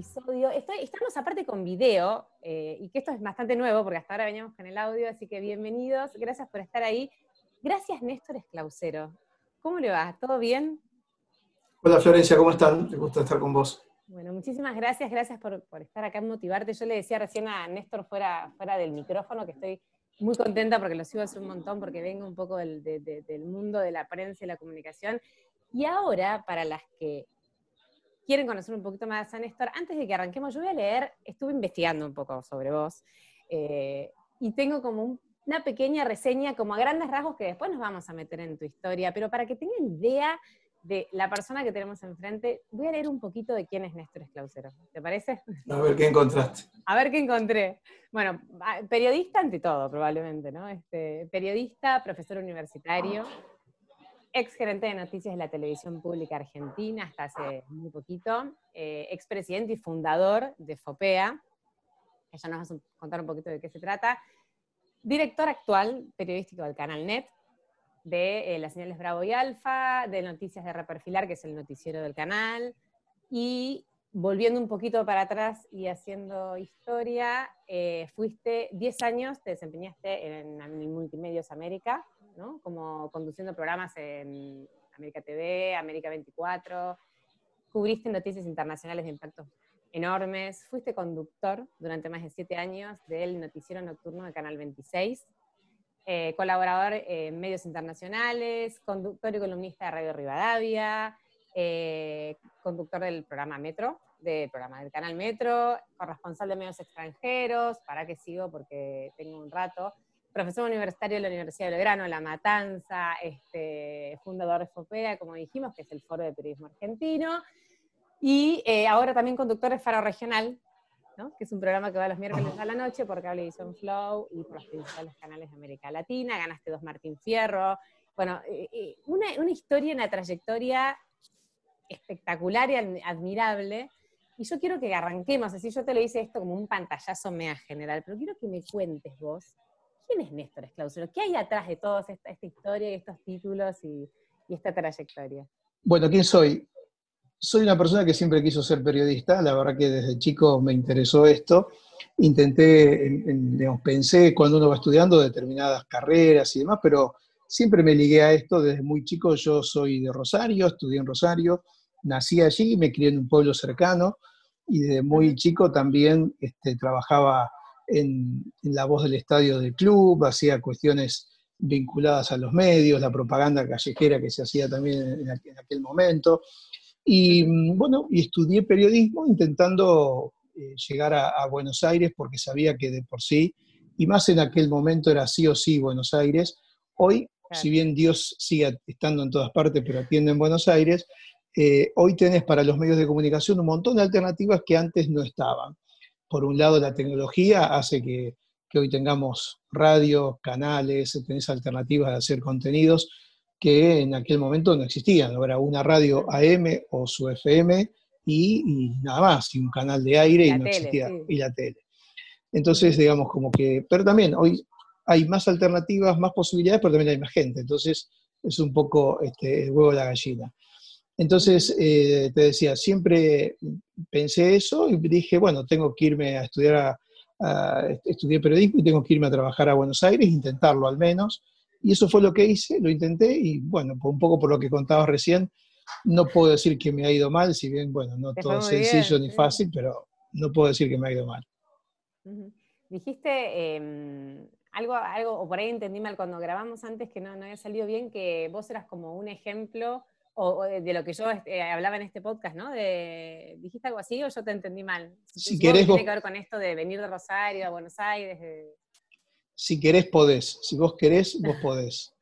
episodio. estamos aparte con video, eh, y que esto es bastante nuevo porque hasta ahora veníamos con el audio, así que bienvenidos, gracias por estar ahí. Gracias Néstor Esclausero. ¿Cómo le va? ¿Todo bien? Hola Florencia, ¿cómo están? Me gusta estar con vos. Bueno, muchísimas gracias, gracias por, estar acá en Motivarte. Yo le decía recién a Néstor fuera, fuera del micrófono que estoy muy contenta porque lo sigo hace un montón, porque vengo un poco del, del mundo de la prensa y la comunicación. Y ahora, para las que quieren conocer un poquito más a Néstor, antes de que arranquemos, yo voy a leer, estuve investigando un poco sobre vos, eh, y tengo como una pequeña reseña, como a grandes rasgos, que después nos vamos a meter en tu historia, pero para que tengan idea de la persona que tenemos enfrente, voy a leer un poquito de quién es Néstor Esclausero. ¿Te parece? A ver qué encontraste. A ver qué encontré. Bueno, periodista ante todo, probablemente, ¿no? Este, periodista, profesor universitario, ex gerente de noticias de la televisión pública argentina hasta hace muy poquito, eh, ex presidente y fundador de FOPEA, que ya nos vas a contar un poquito de qué se trata, director actual periodístico del canal NET, de eh, las señales Bravo y Alfa, de Noticias de Reperfilar, que es el noticiero del canal, y volviendo un poquito para atrás y haciendo historia, eh, fuiste 10 años, te desempeñaste en, en Multimedios América, ¿no? como conduciendo programas en América TV, América 24, cubriste noticias internacionales de impactos enormes, fuiste conductor durante más de 7 años del noticiero nocturno de Canal 26, eh, colaborador en medios internacionales, conductor y columnista de Radio Rivadavia, eh, conductor del programa Metro, del programa del canal Metro, corresponsal de medios extranjeros, para que sigo porque tengo un rato, profesor universitario de la Universidad de Belgrano, La Matanza, este, fundador de FOPEA, como dijimos, que es el Foro de Periodismo Argentino, y eh, ahora también conductor de Faro Regional, que es un programa que va los miércoles a la noche por Cablevisión Flow y por los principales canales de América Latina. Ganaste dos Martín Fierro. Bueno, eh, eh, una, una historia, una trayectoria espectacular y admirable. Y yo quiero que arranquemos, así yo te lo hice esto como un pantallazo mea general, pero quiero que me cuentes vos, ¿quién es Néstor Esclausero? ¿Qué hay atrás de toda esta, esta, historia y estos títulos y, y esta trayectoria? Bueno, ¿quién soy? soy una persona que siempre quiso ser periodista, la verdad que desde chico me interesó esto. Intenté, digamos, pensé cuando uno va estudiando determinadas carreras y demás, pero siempre me ligué a esto desde muy chico. Yo soy de Rosario, estudié en Rosario, nací allí, me crié en un pueblo cercano y desde muy chico también este, trabajaba en, la voz del estadio del club, hacía cuestiones vinculadas a los medios, la propaganda callejera que se hacía también en aquel momento. Y mm, bueno, y estudié periodismo intentando eh, llegar a, Buenos Aires porque sabía que de por sí, y más en aquel momento era sí o sí Buenos Aires. Hoy, si bien Dios sigue estando en todas partes, pero atiende en Buenos Aires, eh, hoy tenés para los medios de comunicación un montón de alternativas que antes no estaban. Por un lado, la tecnología hace que, que hoy tengamos radio, canales, tenés alternativas de hacer contenidos que en aquel momento no existían. Ahora una radio AM o su FM y, nada más, y un canal de aire y, no existía, y la tele. Entonces, digamos, como que, pero también hoy hay más alternativas, más posibilidades, pero también hay más gente. Entonces, es un poco este, el huevo de la gallina. Entonces, eh, te decía, siempre pensé eso y dije, bueno, tengo que irme a estudiar, a, a, estudié periodismo y tengo que irme a trabajar a Buenos Aires, intentarlo al menos, y eso fue lo que hice, lo intenté y bueno, un poco por lo que contabas recién, no puedo decir que me ha ido mal, si bien, bueno, no todo es sencillo ni fácil, pero no puedo decir que me ha ido mal. Dijiste em, algo, algo, o por ahí entendí mal cuando grabamos antes que no, no había salido bien, que vos eras como un ejemplo o, de, lo que yo este, hablaba en este podcast, ¿no? De, ¿Dijiste algo así o yo te entendí mal? Si, querés, tiene que ver con esto de venir de Rosario a Buenos Aires? De si querés podés, si vos querés, vos podés.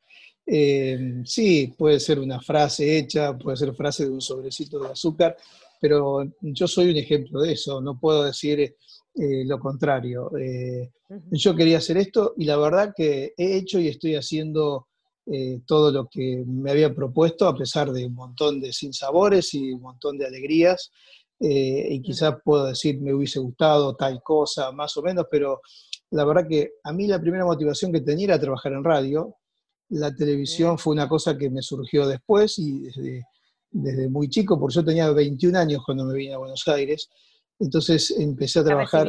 Eh, sí, puede ser una frase hecha, puede ser frase de un sobrecito de azúcar, pero yo soy un ejemplo de eso, no puedo decir eh, lo contrario. Eh, yo quería hacer esto y la verdad que he hecho y estoy haciendo todo lo que me había propuesto, a pesar de un montón de sinsabores y un montón de alegrías. y quizás puedo decir, me hubiese gustado tal cosa, más o menos, pero la verdad que a mí la primera motivación que tenía era trabajar en radio. La televisión fue una cosa que me surgió después y desde, desde muy chico, porque yo tenía 21 años cuando me vine a Buenos Aires, entonces empecé a trabajar...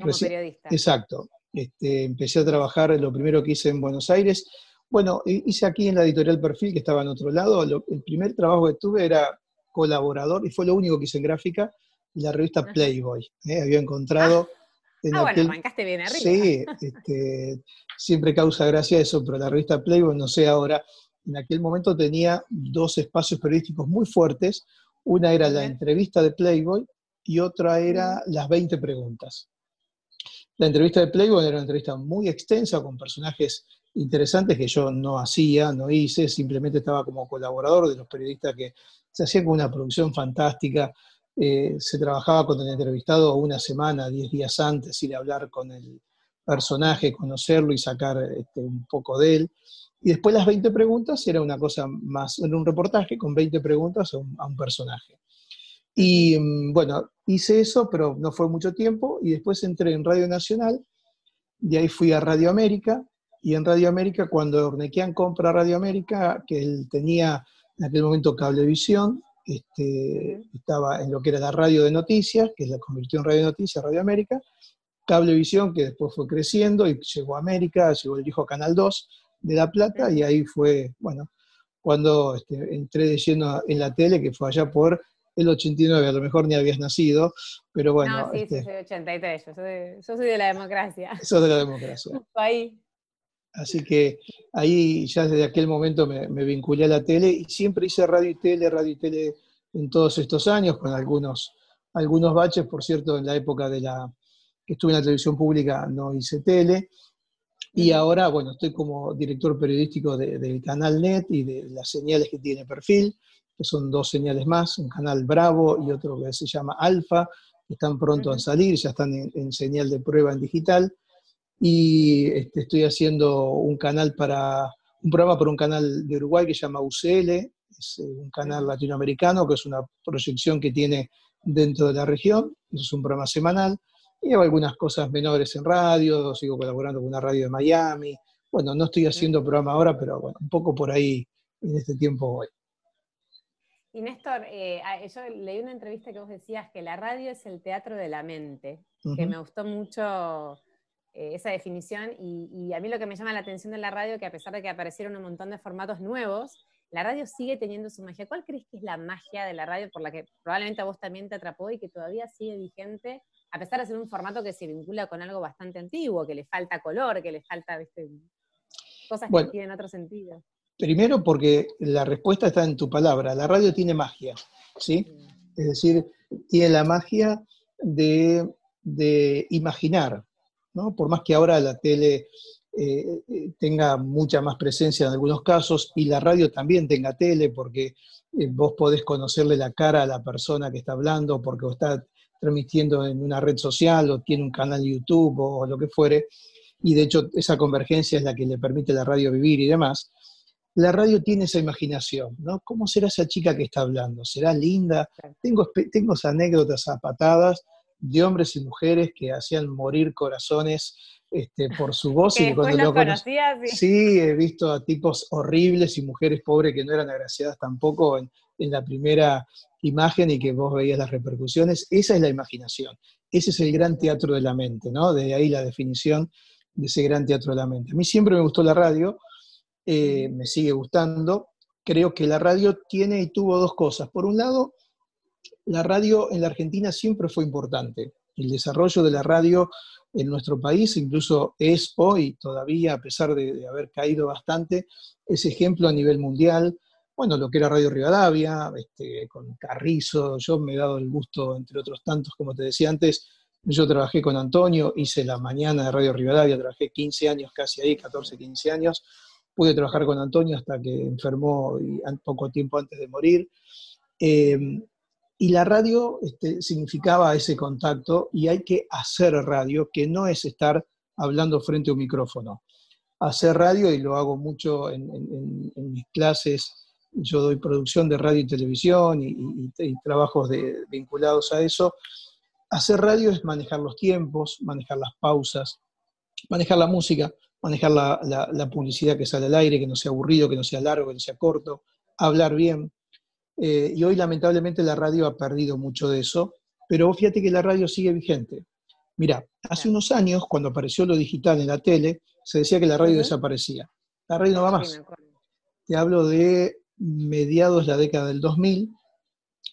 como periodista. Exacto, este, empecé a trabajar, lo primero que hice en Buenos Aires, bueno, hice aquí en la editorial Perfil, que estaba en otro lado, el primer trabajo que tuve era colaborador, y fue lo único que hice en gráfica, la revista Playboy. ¿eh? Había encontrado... Ah, en ah bueno, arrancaste bien arriba. Sí, este, siempre causa gracia eso, pero la revista Playboy, no sé ahora, en aquel momento tenía dos espacios periodísticos muy fuertes. Una era la entrevista de Playboy y otra era las 20 preguntas. La entrevista de Playboy era una entrevista muy extensa con personajes interesantes que yo no hacía, no hice, simplemente estaba como colaborador de los periodistas que se hacía con una producción fantástica. Eh, se trabajaba con el entrevistado una semana, diez días antes, ir a hablar con el personaje, conocerlo y sacar este, un poco de él. Y después las 20 preguntas era una cosa más, era un reportaje con 20 preguntas a un, personaje. Y mm, bueno, hice eso, pero no fue mucho tiempo, y después entré en Radio Nacional, de ahí fui a Radio América, y en Radio América, cuando Ornequian compra Radio América, que él tenía en aquel momento Cablevisión, este, estaba en lo que era la radio de noticias, que la convirtió en Radio Noticias, Radio América, Cablevisión, que después fue creciendo y llegó a América, llegó el hijo Canal 2, de La Plata y ahí fue, bueno, cuando este, entré de lleno en la tele, que fue allá por el 89, a lo mejor ni habías nacido, pero bueno. No, sí, este, soy 83, yo soy, yo soy, de la democracia. Sos de la democracia. ahí. Así que ahí ya desde aquel momento me, me, vinculé a la tele y siempre hice radio y tele, radio y tele en todos estos años, con algunos, algunos baches, por cierto, en la época de la que estuve en la televisión pública no hice tele, y ahora, bueno, estoy como director periodístico del canal NET y de las señales que tiene perfil, que son dos señales más, un canal Bravo y otro que se llama Alfa, que están pronto a salir, ya están en, señal de prueba en digital. Y este, estoy haciendo un canal para, un programa para un canal de Uruguay que se llama UCL, es eh, un canal latinoamericano, que es una proyección que tiene dentro de la región, es un programa semanal. Y hago algunas cosas menores en radio, sigo colaborando con una radio de Miami. Bueno, no estoy haciendo programa ahora, pero bueno, un poco por ahí en este tiempo voy. Y Néstor, eh, yo leí una entrevista que vos decías que la radio es el teatro de la mente, que me gustó mucho eh, esa definición, y, y, a mí lo que me llama la atención de la radio, que a pesar de que aparecieron un montón de formatos nuevos, la radio sigue teniendo su magia. ¿Cuál crees que es la magia de la radio por la que probablemente a vos también te atrapó y que todavía sigue vigente a pesar de ser un formato que se vincula con algo bastante antiguo, que le falta color, que le falta cosas que tienen otro sentido. Primero porque la respuesta está en tu palabra, la radio tiene magia, ¿sí? Es decir, tiene la magia de, imaginar, ¿no? Por más que ahora la tele eh, tenga mucha más presencia en algunos casos y la radio también tenga tele porque eh, vos podés conocerle la cara a la persona que está hablando porque está transmitiendo en una red social o tiene un canal de YouTube o lo que fuere, y de hecho esa convergencia es la que le permite a la radio vivir y demás, la radio tiene esa imaginación, ¿no? ¿Cómo será esa chica que está hablando? ¿Será linda? Tengo, tengo anécdotas a patadas de hombres y mujeres que hacían morir corazones este, por su voz. y cuando lo sí. sí. he visto a tipos horribles y mujeres pobres que no eran agraciadas tampoco en, en la primera imagen y que vos veías las repercusiones, esa es la imaginación. Ese es el gran teatro de la mente, ¿no? De ahí la definición de ese gran teatro de la mente. A mí siempre me gustó la radio, eh, me sigue gustando. Creo que la radio tiene y tuvo dos cosas. Por un lado, la radio en la Argentina siempre fue importante. El desarrollo de la radio en nuestro país incluso es hoy todavía, a pesar de, haber caído bastante, es ejemplo a nivel mundial bueno, lo que era Radio Rivadavia, este, con Carrizo, yo me he dado el gusto, entre otros tantos, como te decía antes, yo trabajé con Antonio, hice la mañana de Radio Rivadavia, trabajé 15 años casi ahí, 14, 15 años, pude trabajar con Antonio hasta que enfermó y poco tiempo antes de morir. Em, y la radio este, significaba ese contacto y hay que hacer radio, que no es estar hablando frente a un micrófono. Hacer radio, y lo hago mucho en mis clases, yo doy producción de radio y televisión y, trabajos vinculados a eso. Hacer radio es manejar los tiempos, manejar las pausas, manejar la música, manejar la, publicidad que sale al aire, que no sea aburrido, que no sea largo, que no sea corto, hablar bien. Eh, y hoy lamentablemente la radio ha perdido mucho de eso, pero fíjate que la radio sigue vigente. Mira, hace unos años, cuando apareció lo digital en la tele, se decía que la radio desaparecía. La radio no va más. Te hablo de mediados de la década del 2000,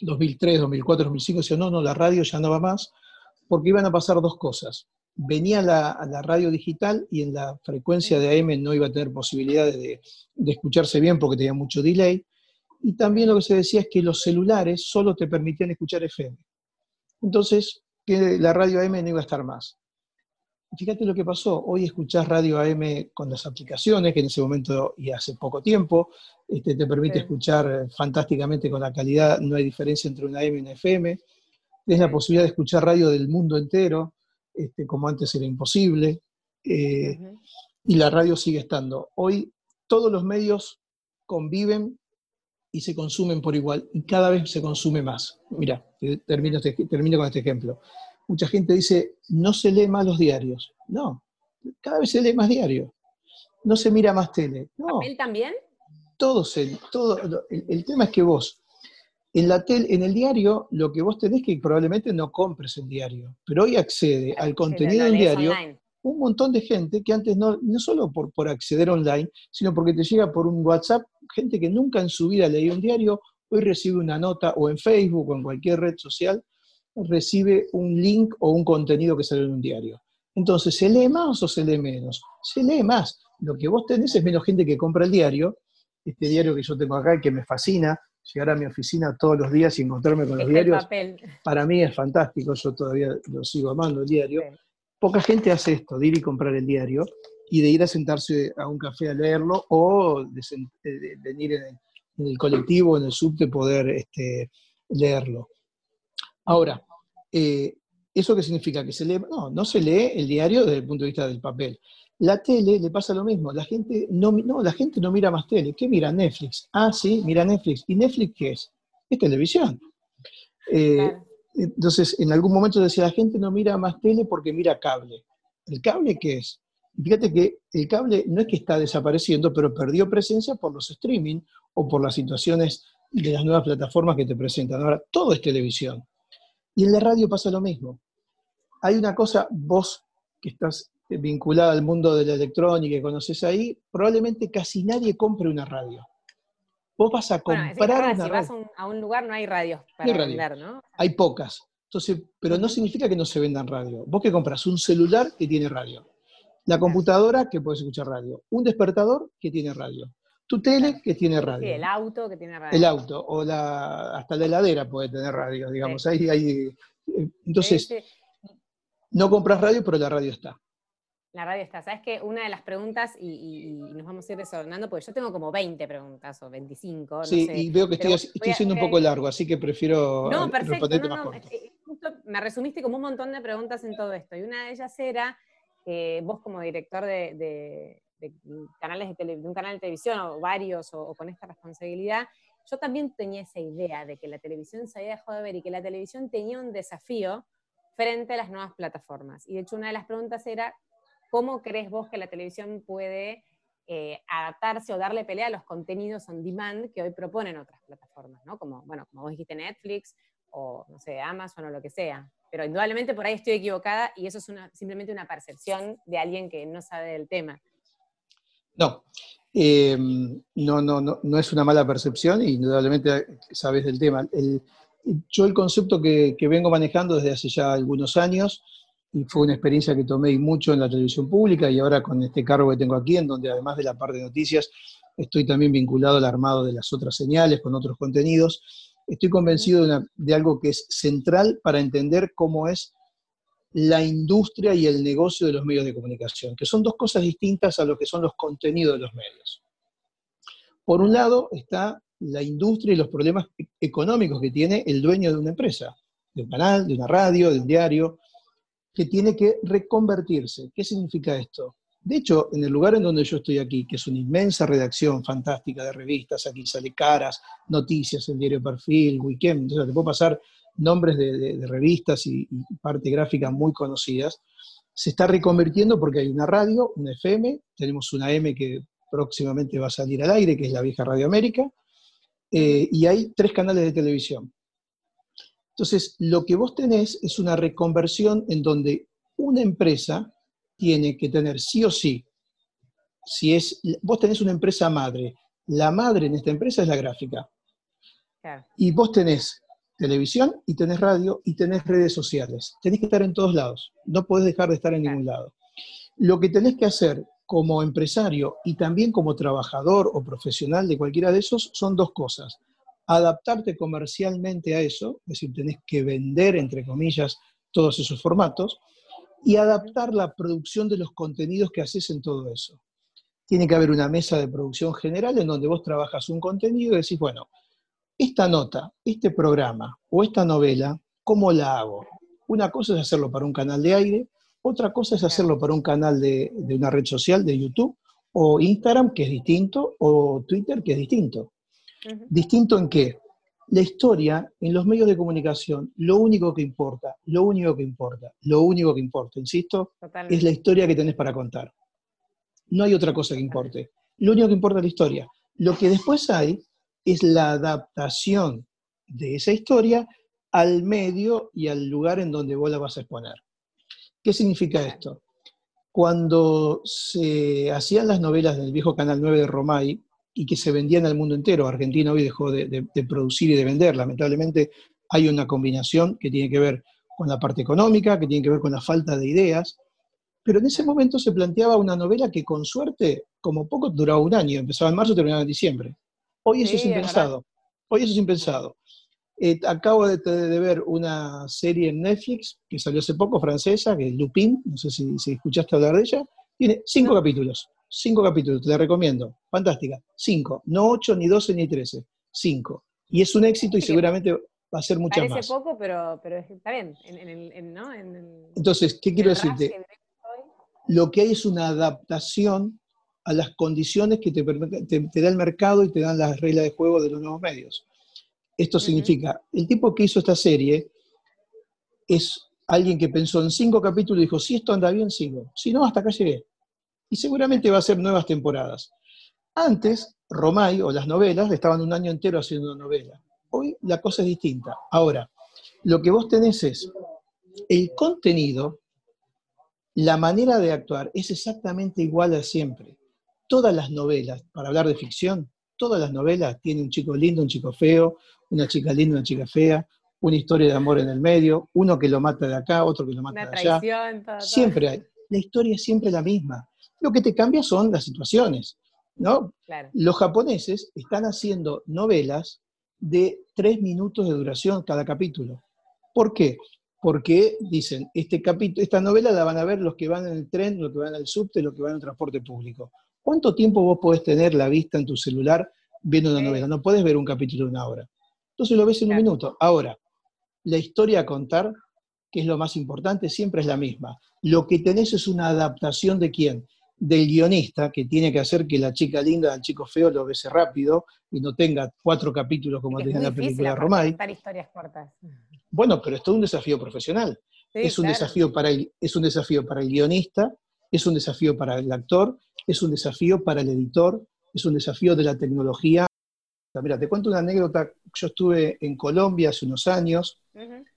2003, 2004, 2005, decía, no, no, la radio ya no va más, porque iban a pasar dos cosas. Venía la, la radio digital y en la frecuencia de AM no iba a tener posibilidades de, de escucharse bien porque tenía mucho delay. Y también lo que se decía es que los celulares solo te permitían escuchar FM. Entonces, que la radio AM no iba a estar más. Fíjate lo que pasó. Hoy escuchás radio AM con las aplicaciones, que en ese momento y hace poco tiempo, este, te permite escuchar fantásticamente con la calidad, no hay diferencia entre una AM y una FM. Tienes la posibilidad de escuchar radio del mundo entero, este, como antes era imposible. Eh, y la radio sigue estando. Hoy todos los medios conviven y se consumen por igual, y cada vez se consume más. Mira, termino, este, termino con este ejemplo mucha gente dice, no se lee más los diarios. No, cada vez se lee más diario. No se mira más tele. No. ¿Papel también? Todo se, todo, el, tema es que vos, en, la tele, en el diario, lo que vos tenés que probablemente no compres el diario, pero hoy accede al contenido del diario un montón de gente que antes no, no solo por, por acceder online, sino porque te llega por un WhatsApp, gente que nunca en su vida leía un diario, hoy recibe una nota o en Facebook o en cualquier red social recibe un link o un contenido que sale en un diario. Entonces, ¿se lee más o se lee menos? Se lee más. Lo que vos tenés es menos gente que compra el diario, este diario que yo tengo acá y que me fascina, llegar a mi oficina todos los días y encontrarme con los diarios, para mí es fantástico, yo todavía lo sigo amando el diario. Poca gente hace esto, de ir y comprar el diario y de ir a sentarse a un café a leerlo o de, venir en el, colectivo, en el subte, poder este, leerlo. Ahora, eh, ¿eso qué significa? ¿Que se lee? No, no se lee el diario desde el punto de vista del papel. La tele le pasa lo mismo. La gente no, no, la gente no mira más tele. ¿Qué mira? Netflix. Ah, sí, mira Netflix. ¿Y Netflix qué es? Es televisión. Eh, entonces, en algún momento decía, la gente no mira más tele porque mira cable. ¿El cable qué es? Fíjate que el cable no es que está desapareciendo, pero perdió presencia por los streaming o por las situaciones de las nuevas plataformas que te presentan. Ahora, todo es televisión. Y en la radio pasa lo mismo. Hay una cosa, vos que estás vinculada al mundo de la electrónica y conoces ahí, probablemente casi nadie compre una radio. Vos vas a comprar una si vas a un, lugar no hay radios para vender, ¿no? Hay pocas. Entonces, pero no significa que no se vendan radio. Vos que compras un celular que tiene radio, la computadora que puedes escuchar radio, un despertador que tiene radio, tu tele que tiene radio. Sí, el auto que tiene radio. El auto, o la, hasta la heladera puede tener radio, digamos. Ahí, eh, entonces, no compras radio, pero la radio está. La radio está. Sabes que una de las preguntas, y, nos vamos a ir desordenando, porque yo tengo como 20 preguntas o 25. sí, y veo que estoy, estoy siendo un poco largo, así que prefiero no, perfecto, no, eh, me resumiste como un montón de preguntas en todo esto. Y una de ellas era, que vos como director de de, canales de, un canal de televisión o varios o, con esta responsabilidad, yo también tenía esa idea de que la televisión se había dejado de ver y que la televisión tenía un desafío frente a las nuevas plataformas. Y de hecho una de las preguntas era, ¿cómo crees vos que la televisión puede eh, adaptarse o darle pelea a los contenidos on demand que hoy proponen otras plataformas, ¿no? Como, bueno, como vos dijiste, Netflix o, no sé, Amazon o lo que sea. Pero indudablemente por ahí estoy equivocada y eso es simplemente una percepción de alguien que no sabe del tema. No, em, no, no, no, no es una mala percepción, indudablemente sabes del tema. yo el concepto que, vengo manejando desde hace ya algunos años, y fue una experiencia que tomé mucho en la televisión pública y ahora con este cargo que tengo aquí, en donde además de la parte de noticias, estoy también vinculado al armado de las otras señales, con otros contenidos. Estoy convencido de, algo que es central para entender cómo es la industria y el negocio de los medios de comunicación, que son dos cosas distintas a lo que son los contenidos de los medios. Por un lado está la industria y los problemas económicos que tiene el dueño de una empresa, de un canal, de una radio, de un diario, que tiene que reconvertirse. ¿Qué significa esto? De hecho, en el lugar en donde yo estoy aquí, que es una inmensa redacción fantástica de revistas, aquí sale Caras, Noticias, el diario Perfil, Weekend, entonces te puedo pasar nombres de, revistas y, parte gráfica muy conocidas, se está reconvirtiendo porque hay una radio, una FM, tenemos una M que próximamente va a salir al aire, que es la vieja Radio América, eh, y hay tres canales de televisión. Entonces, lo que vos tenés es una reconversión en donde una empresa tiene que tener sí o sí, si es, vos tenés una empresa madre, la madre en esta empresa es la gráfica. Y vos tenés televisión y tenés radio y tenés redes sociales. Tenés que estar en todos lados, no podés dejar de estar en ningún lado. Lo que tenés que hacer como empresario y también como trabajador o profesional de cualquiera de esos son dos cosas. Adaptarte comercialmente a eso, es decir, tenés que vender, entre comillas, todos esos formatos, y adaptar la producción de los contenidos que haces en todo eso. Tiene que haber una mesa de producción general en donde vos trabajas un contenido y decís, bueno, esta nota, este programa o esta novela, ¿cómo la hago? Una cosa es hacerlo para un canal de aire, otra cosa es hacerlo para un canal de, una red social, de YouTube, o Instagram, que es distinto, o Twitter, que es distinto. ¿Distinto en qué? La historia en los medios de comunicación, lo único que importa, lo único que importa, lo único que importa, insisto, es la historia que tenés para contar. No hay otra cosa que importe. Lo único que importa es la historia. Lo que después hay es la adaptación de esa historia al medio y al lugar en donde vos la vas a exponer. ¿Qué significa esto? Cuando se hacían las novelas del viejo Canal 9 de Romay y que se vendían al mundo entero, Argentina hoy dejó de, producir y de vender, lamentablemente hay una combinación que tiene que ver con la parte económica, que tiene que ver con la falta de ideas, pero en ese momento se planteaba una novela que con suerte, como poco, duraba un año, empezaba en marzo y terminaba en diciembre. Hoy eso es impensado. Hoy eso es impensado. Eh, acabo de, ver una serie en Netflix que salió hace poco, francesa, que es Lupin, no sé si, escuchaste hablar de ella. Tiene cinco capítulos. Cinco capítulos, te la recomiendo. Fantástica. Cinco. No ocho, ni doce, ni trece. Cinco. Y es un éxito y seguramente va a ser mucho más. Parece poco, pero, pero está bien. Entonces, ¿qué quiero decirte? Lo que hay es una adaptación a las condiciones que te, da el mercado y te dan las reglas de juego de los nuevos medios. Esto significa, el tipo que hizo esta serie es alguien que pensó en cinco capítulos y dijo, si esto anda bien, sigo. Si no, hasta acá llegué. Y seguramente va a ser nuevas temporadas. Antes, Romay o las novelas estaban un año entero haciendo novela. Hoy la cosa es distinta. Ahora, lo que vos tenés es el contenido, la manera de actuar es exactamente igual a siempre todas las novelas, para hablar de ficción, todas las novelas tienen un chico lindo, un chico feo, una chica linda, una chica fea, una historia de amor en el medio, uno que lo mata de acá, otro que lo mata de allá. siempre hay. La historia es siempre la misma. Lo que te cambia son las situaciones. ¿no? Los japoneses están haciendo novelas de tres minutos de duración cada capítulo. ¿Por qué? Porque dicen, este capítulo, esta novela la van a ver los que van en el tren, los que van al subte, los que van en el transporte público. ¿Cuánto tiempo vos podés tener la vista en tu celular viendo una novela? No podés ver un capítulo de una hora. Entonces lo ves en un minuto. Ahora, la historia a contar, que es lo más importante, siempre es la misma. Lo que tenés es una adaptación de quién? Del guionista, que tiene que hacer que la chica linda al chico feo lo bese rápido y no tenga cuatro capítulos como tenía en la película Romay. historias cortas. Bueno, pero esto es un desafío profesional. es, un desafío para es un desafío para el guionista, es un desafío para el actor, es un desafío para el editor, es un desafío de la tecnología. Mira, te cuento una anécdota. Yo estuve en Colombia hace unos años.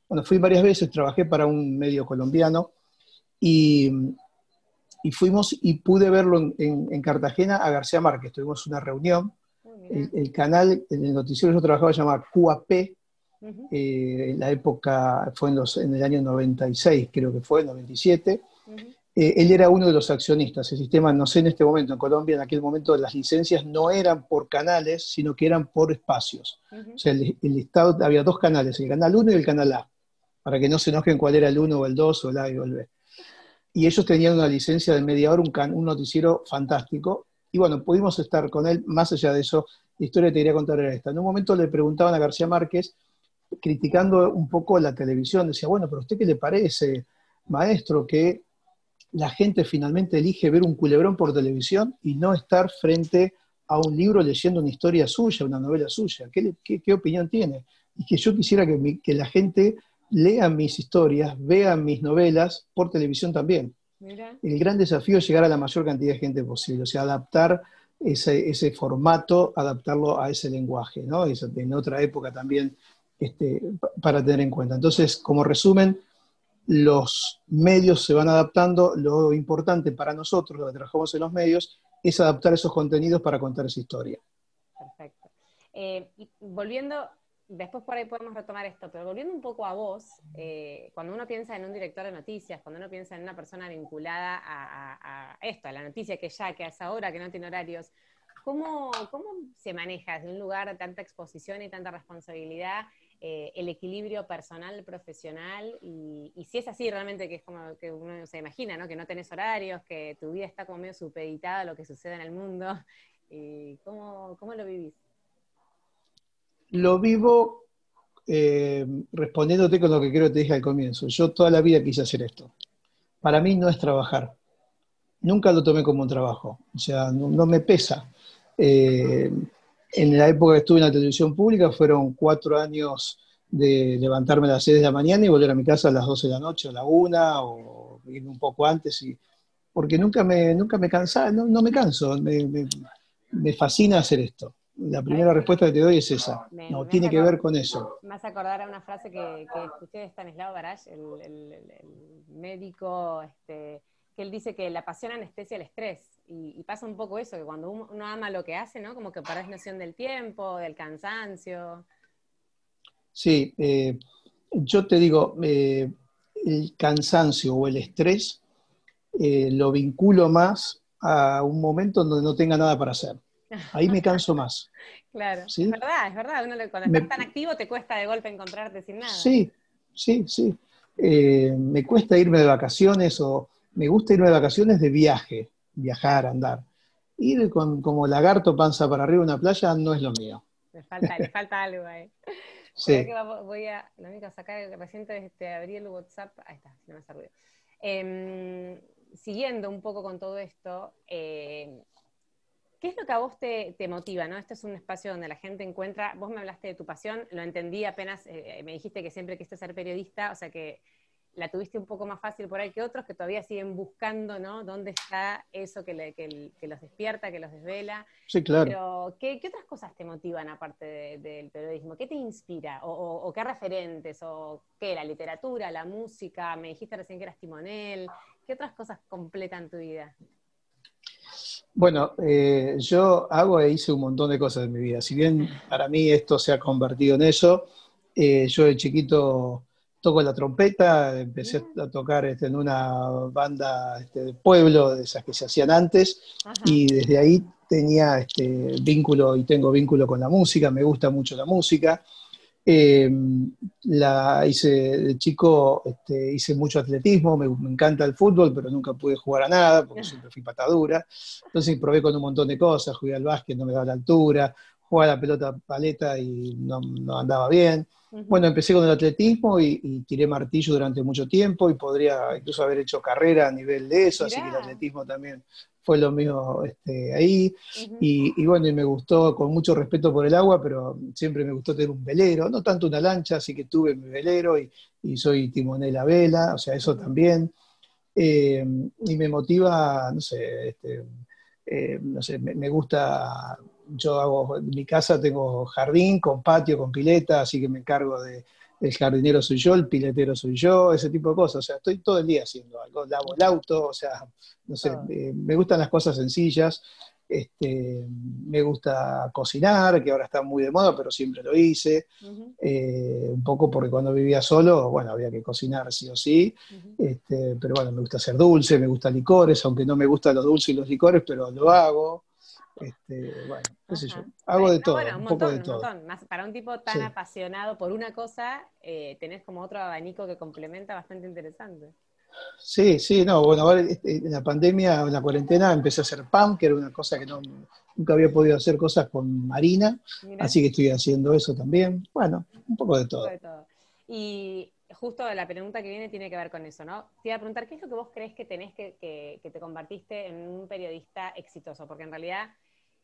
Bueno, fui varias veces, trabajé para un medio colombiano y, fuimos y pude verlo en, Cartagena a García Márquez. Tuvimos una reunión. El, canal, en el noticiero que yo trabajaba se llamaba QAP. Eh, en la época, fue en, los, en el año 96, creo que fue, 97. Eh, él era uno de los accionistas. El sistema, no sé en este momento, en Colombia, en aquel momento las licencias no eran por canales, sino que eran por espacios. O sea, el, Estado, había dos canales, el canal 1 y el canal A, para que no se enojen cuál era el 1 o el 2 o el A y el B. Y ellos tenían una licencia de media hora, un, noticiero fantástico. Y bueno, pudimos estar con él, más allá de eso, la historia que te quería contar era esta. En un momento le preguntaban a García Márquez, criticando un poco la televisión, decía, bueno, pero ¿usted qué le parece, maestro, que la gente finalmente elige ver un culebrón por televisión y no estar frente a un libro leyendo una historia suya, una novela suya. ¿Qué, opinión tiene? y que yo quisiera que, que la gente lea mis historias, vea mis novelas por televisión también. El gran desafío es llegar a la mayor cantidad de gente posible, o sea, adaptar ese, formato, adaptarlo a ese lenguaje, ¿no? en otra época también este, para tener en cuenta. Entonces, como resumen, los medios se van adaptando, lo importante para nosotros, los que trabajamos en los medios, es adaptar esos contenidos para contar esa historia. Perfecto. Eh, volviendo después por ahí podemos retomar esto, pero volviendo un poco a vos, eh, cuando uno piensa en un director de noticias, cuando uno piensa en una persona vinculada a, esto, a la noticia que ya, que a esa hora, que no tiene horarios, ¿cómo, cómo se maneja en un lugar de tanta exposición y tanta responsabilidad eh, el equilibrio personal, profesional? Y, si es así realmente, que es como que uno se imagina, ¿no? que no tenés horarios, que tu vida está como medio supeditada a lo que sucede en el mundo, y ¿cómo, cómo lo vivís? Lo vivo eh, respondiéndote con lo que creo que te dije al comienzo. Yo toda la vida quise hacer esto. Para mí no es trabajar. Nunca lo tomé como un trabajo. O sea, no, me pesa. Eh, en la época que estuve en la televisión pública fueron cuatro años de levantarme a las seis de la mañana y volver a mi casa a las 12 de la noche, a la una, o irme un poco antes, porque nunca me, nunca me cansaba, no, me canso, me fascina hacer esto. La primera respuesta que te doy es esa. no, tiene que ver con eso. Me hace acordar a una frase que, que escuché de Stanislao Baraj, el, médico, este, que él dice que la pasión anestesia el estrés. Y, pasa un poco eso, que cuando uno, ama lo que hace, ¿no? Como que perdés noción del tiempo, del cansancio. Sí, eh, yo te digo, eh, el cansancio o el estrés eh, lo vinculo más a un momento donde no tenga nada para hacer. Ahí me canso más. Claro, es verdad, es verdad. Uno, cuando estás tan activo te cuesta de golpe encontrarte sin nada. Sí, sí, sí. Eh, me cuesta irme de vacaciones o me gusta irme de vacaciones de viaje, viajar, andar. Ir con, como lagarto panza para arriba en una playa no es lo mío. Le falta, le falta algo ahí. Sí. Que voy a, lo único sacar, reciente este, abrí el WhatsApp, ahí está, no me hace ruido. Em, siguiendo un poco con todo esto, eh, ¿Qué es lo que a vos te, motiva? ¿no? Este es un espacio donde la gente encuentra, vos me hablaste de tu pasión, lo entendí apenas, eh, me dijiste que siempre quisiste ser periodista, o sea que la tuviste un poco más fácil por ahí que otros que todavía siguen buscando, ¿no? ¿Dónde está eso que, los despierta, que los desvela? Sí, claro. Pero, ¿qué, otras cosas te motivan aparte del periodismo? ¿Qué te inspira? O, qué referentes? ¿O qué? ¿La literatura? ¿La música? Me dijiste recién que eras timonel. ¿Qué otras cosas completan tu vida? Bueno, eh, yo hago e hice un montón de cosas en mi vida. Si bien para mí esto se ha convertido en eso, eh, yo de chiquito toco la trompeta, empecé a tocar este, en una banda este, de pueblo, de esas que se hacían antes, y desde ahí tenía este, vínculo y tengo vínculo con la música, me gusta mucho la música. Eh, la hice de chico, este, hice mucho atletismo, me, encanta el fútbol, pero nunca pude jugar a nada porque siempre fui patadura. Entonces probé con un montón de cosas, jugué al básquet, no me daba la altura, jugaba a la pelota paleta y no, andaba bien. Bueno, empecé con el atletismo y, tiré martillo durante mucho tiempo y podría incluso haber hecho carrera a nivel de eso, así que el atletismo también fue lo mío este, ahí. y, bueno, y me gustó con mucho respeto por el agua, pero siempre me gustó tener un velero, no tanto una lancha, así que tuve mi velero y, soy timonel a vela, o sea, eso también. Eh, y me motiva, no sé, este, eh, no sé, me, gusta, yo hago, en mi casa tengo jardín con patio, con pileta, así que me encargo de, el jardinero soy yo, el piletero soy yo, ese tipo de cosas. O sea, estoy todo el día haciendo algo, lavo el auto, o sea, no sé, ah. eh, me gustan las cosas sencillas. Este, me gusta cocinar, que ahora está muy de moda, pero siempre lo hice. Eh, un poco porque cuando vivía solo, bueno, había que cocinar sí o sí. este, pero bueno, me gusta hacer dulce, me gustan licores, aunque no me gustan los dulces y los licores, pero lo hago. Este, bueno, qué sé yo. Hago de todo, un, poco de todo. para un tipo tan apasionado por una cosa, eh, tenés como otro abanico que complementa bastante interesante. Sí, sí, no, bueno, ahora este, en la pandemia, en la cuarentena, empecé a hacer pan, que era una cosa que no, nunca había podido hacer cosas con Marina, así que estoy haciendo eso también. Bueno, un poco de todo. Y justo la pregunta que viene tiene que ver con eso, ¿no? Te iba a preguntar, ¿qué es lo que vos crees que tenés que, te convertiste en un periodista exitoso? Porque en realidad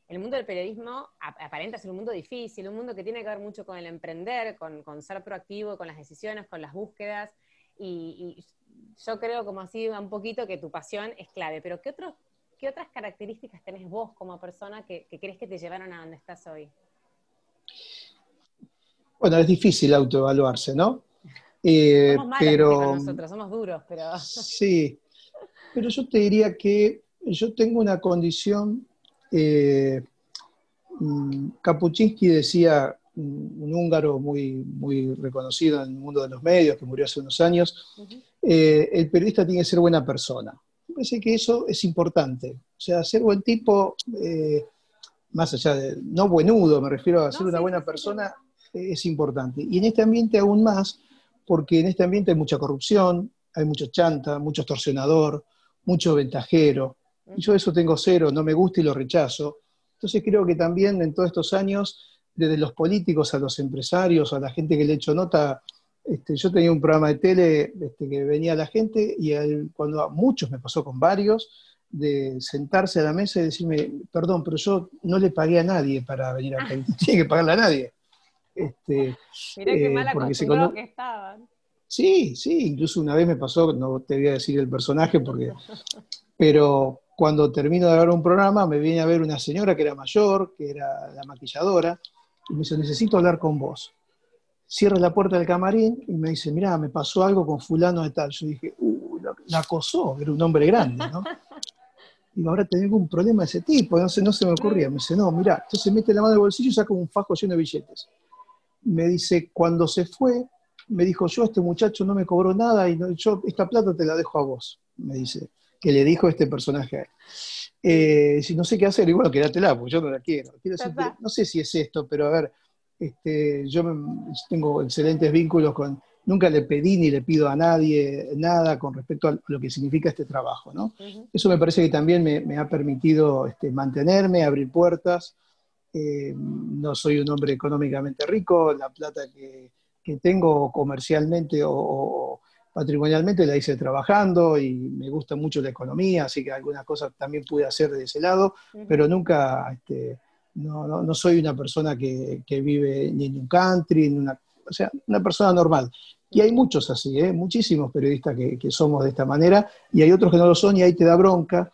el mundo del periodismo aparenta ser un mundo difícil, un mundo que tiene que ver mucho con el emprender, con, ser proactivo, con las decisiones, con las búsquedas. Y, yo creo, como así un poquito, que tu pasión es clave. Pero ¿qué, otros, qué otras características tenés vos como persona que, crees que te llevaron a donde estás hoy? Bueno, es difícil autoevaluarse, ¿no? Eh, somos pero nosotros, somos duros, pero... Sí, pero yo te diría que yo tengo una condición eh, mm, Kapuczynski decía, un húngaro muy, muy reconocido en el mundo de los medios, que murió hace unos años, eh, el periodista tiene que ser buena persona. Me parece que eso es importante. O sea, ser buen tipo, eh, más allá de, no buenudo, me refiero a ser una buena persona, es importante. Y en este ambiente aún más, porque en este ambiente hay mucha corrupción, hay mucho chanta, mucho extorsionador, mucho ventajero, y yo eso tengo cero, no me gusta y lo rechazo. Entonces creo que también en todos estos años, desde los políticos a los empresarios, a la gente que le he hecho nota, este, yo tenía un programa de tele este, que venía la gente y cuando a muchos me pasó con varios, de sentarse a la mesa y decirme, perdón, pero yo no le pagué a nadie para venir acá, tiene que pagarle a nadie. Este, Mirá qué eh, mala cono... que estaban. Sí, sí, incluso una vez me pasó, no te voy a decir el personaje porque, pero cuando termino de ver un programa, me viene a ver una señora que era mayor, que era la maquilladora, y me dice, necesito hablar con vos. Cierra la puerta del camarín y me dice, mira, me pasó algo con fulano de tal. Yo dije, uh, la, acosó, era un hombre grande, ¿no? Y ahora tengo un problema de ese tipo, no, sé, no se me ocurría. Me dice, no, mira, entonces mete la mano en el bolsillo y saca un fajo lleno de billetes. Me dice, cuando se fue, me dijo, yo, este muchacho no me cobró nada y yo esta plata te la dejo a vos, me dice que le dijo este personaje eh, si no sé qué hacer, igual quédatela, porque yo no la quiero. no sé si es esto, pero a ver, este, yo tengo excelentes vínculos con, nunca le pedí ni le pido a nadie nada con respecto a lo que significa este trabajo, ¿no? Eso me parece que también me, ha permitido este, mantenerme, abrir puertas. Eh, no soy un hombre económicamente rico, la plata que, tengo comercialmente o patrimonialmente la hice trabajando y me gusta mucho la economía, así que algunas cosas también pude hacer de ese lado, pero nunca, este, no, soy una persona que, vive ni en un country, ni una, o sea, una persona normal. Y hay muchos así, ¿eh? muchísimos periodistas que, somos de esta manera, y hay otros que no lo son, y ahí te da bronca,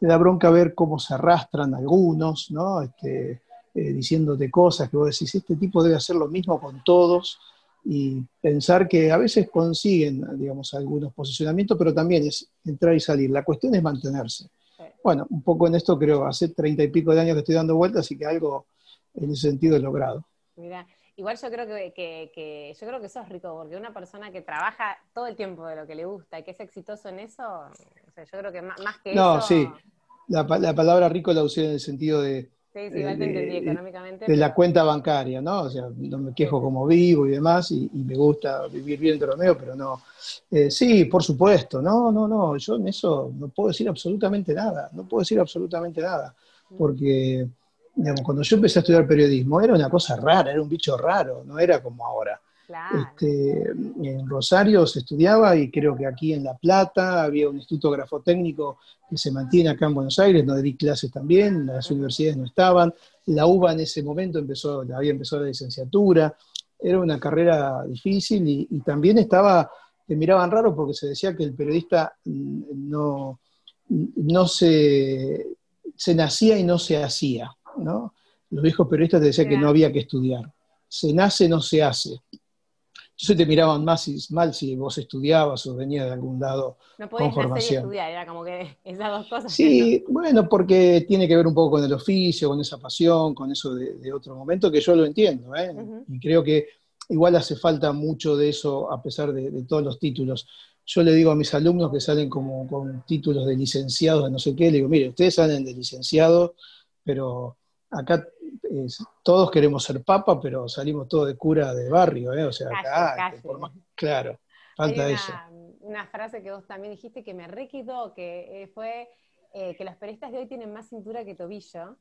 te da bronca ver cómo se arrastran algunos, ¿no? Este, eh, diciéndote cosas que vos decís, este tipo debe hacer lo mismo con todos, y pensar que a veces consiguen, digamos, algunos posicionamientos, pero también es entrar y salir. La cuestión es mantenerse. Bueno, un poco en esto creo, hace treinta y pico de años que estoy dando vueltas, y que algo en ese sentido he logrado. Mira, igual yo creo que, que, yo creo que sos rico, porque una persona que trabaja todo el tiempo de lo que le gusta y que es exitoso en eso, o sea, yo creo que más, que eso... No, sí, la, la palabra rico la usé en el sentido de Sí, sí, igual te entendí económicamente. De la cuenta bancaria, ¿no? O sea, no me quejo como vivo y demás, y, me gusta vivir bien los medios, pero no. Eh, sí, por supuesto, no, no, no, yo en eso no puedo decir absolutamente nada, no puedo decir absolutamente nada, porque, digamos, cuando yo empecé a estudiar periodismo era una cosa rara, era un bicho raro, no era como ahora. Este, en Rosario se estudiaba y creo que aquí en La Plata había un instituto grafotécnico que se mantiene acá en Buenos Aires, donde di clases también, las universidades no estaban, la UBA en ese momento empezó, había empezado la licenciatura, era una carrera difícil y, también estaba, te miraban raro porque se decía que el periodista mm, no, no se, se nacía y no se hacía, ¿no? Los viejos periodistas te decían que no había que estudiar. Se nace, no se hace. Entonces te miraban más y mal si vos estudiabas o venías de algún lado no con formación. estudiar, era como que esas dos cosas. Sí, bueno, porque tiene que ver un poco con el oficio, con esa pasión, con eso de, otro momento, que yo lo entiendo, ¿eh? y creo que igual hace falta mucho de eso a pesar de, todos los títulos. Yo le digo a mis alumnos que salen como con títulos de licenciados, de no sé qué, le digo, mire, ustedes salen de licenciados, pero acá todos queremos ser papa, pero salimos todos de cura de barrio, ¿eh? O sea, acá, claro, falta eso. Una frase que vos también dijiste que me requitó, que eh, fue eh, que los periodistas de hoy tienen más cintura que tobillo.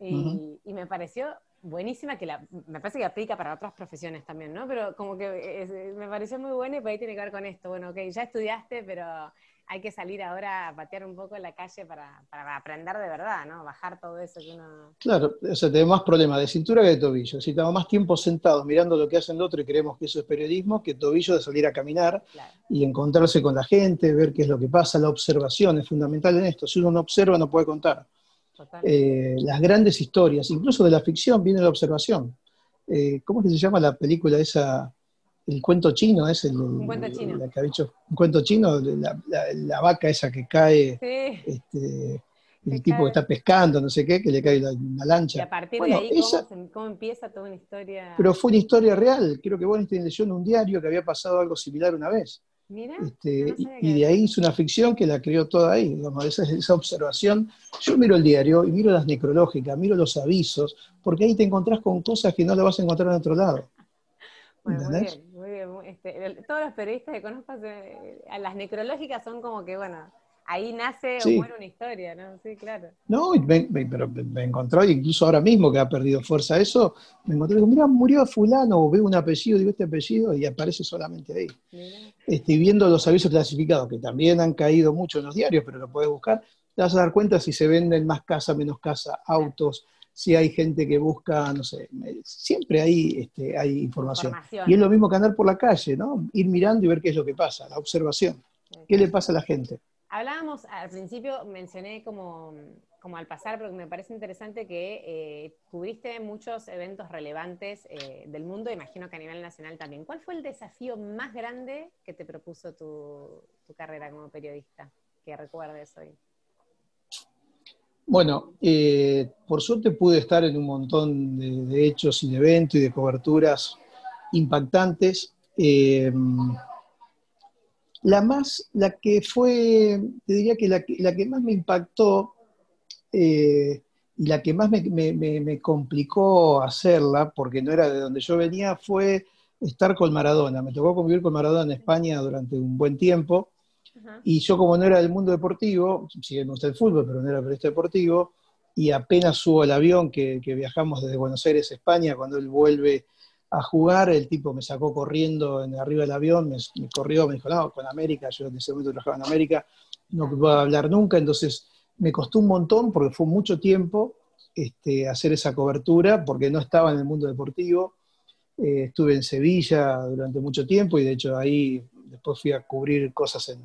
Y, me pareció buenísima, que me parece que aplica para otras profesiones también, ¿no? Pero como que me pareció muy buena y por ahí tiene que ver con esto. Bueno, ok, ya estudiaste, pero hay que salir ahora a patear un poco en la calle para, aprender de verdad, ¿no? Bajar todo eso que uno... Claro, o sea, tenemos más problemas de cintura que de tobillo. Si estamos más tiempo sentados mirando lo que hacen el otro y creemos que eso es periodismo, que tobillo de salir a caminar y encontrarse con la gente, ver qué es lo que pasa. La observación es fundamental en esto. Si uno no observa, no puede contar. Eh, las grandes historias, incluso de la ficción, viene la observación. Eh, ¿Cómo es que se llama la película esa? El cuento chino es el, un cuento chino. un cuento chino, la, vaca esa que cae, este, el tipo que está pescando, no sé qué, que le cae una lancha. Y a partir de ahí, ¿cómo, empieza toda una historia? Pero fue una historia real. Creo que Weinstein leyó en un diario que había pasado algo similar una vez. Este, y, de ahí hizo una ficción que la creó toda ahí, digamos, esa, esa observación. Yo miro el diario y miro las necrológicas, miro los avisos, porque ahí te encontrás con cosas que no le vas a encontrar en otro lado. Bueno, muy bien, Este, todos los periodistas que conozco, las necrológicas son como que, bueno, ahí nace o muere una historia, ¿no? Sí, claro. No, pero me encontró, incluso ahora mismo que ha perdido fuerza eso, me encontré, digo, mira, murió fulano, o veo un apellido, digo este apellido, y aparece solamente ahí. Estoy viendo los avisos clasificados, que también han caído mucho en los diarios, pero lo puedes buscar, te vas a dar cuenta si se venden más casa, menos casa, autos, si hay gente que busca, no sé, siempre hay, este, hay información. Y es lo mismo que andar por la calle, ¿no? Ir mirando y ver qué es lo que pasa, la observación. ¿Qué le pasa a la gente? Hablábamos al principio, mencioné como, como al pasar, porque me parece interesante que eh, cubriste muchos eventos relevantes eh, del mundo, imagino que a nivel nacional también. ¿Cuál fue el desafío más grande que te propuso tu, carrera como periodista, que recuerdes hoy? Bueno, eh, por suerte pude estar en un montón de, hechos y de eventos y de coberturas impactantes. La más, la que fue, te diría que la, que más me impactó eh, y la que más me, complicó hacerla, porque no era de donde yo venía, fue estar con Maradona. Me tocó convivir con Maradona en España durante un buen tiempo. Y yo como no era del mundo deportivo, sí me gusta el fútbol, pero no era periodista deportivo, y apenas subo al avión que, que, viajamos desde Buenos Aires a España, cuando él vuelve a jugar, el tipo me sacó corriendo en arriba del avión, me, corrió, me dijo, no, con América, yo en ese momento trabajaba en América, no puedo hablar nunca, entonces me costó un montón porque fue mucho tiempo este, hacer esa cobertura, porque no estaba en el mundo deportivo, eh, estuve en Sevilla durante mucho tiempo y de hecho ahí después fui a cubrir cosas en,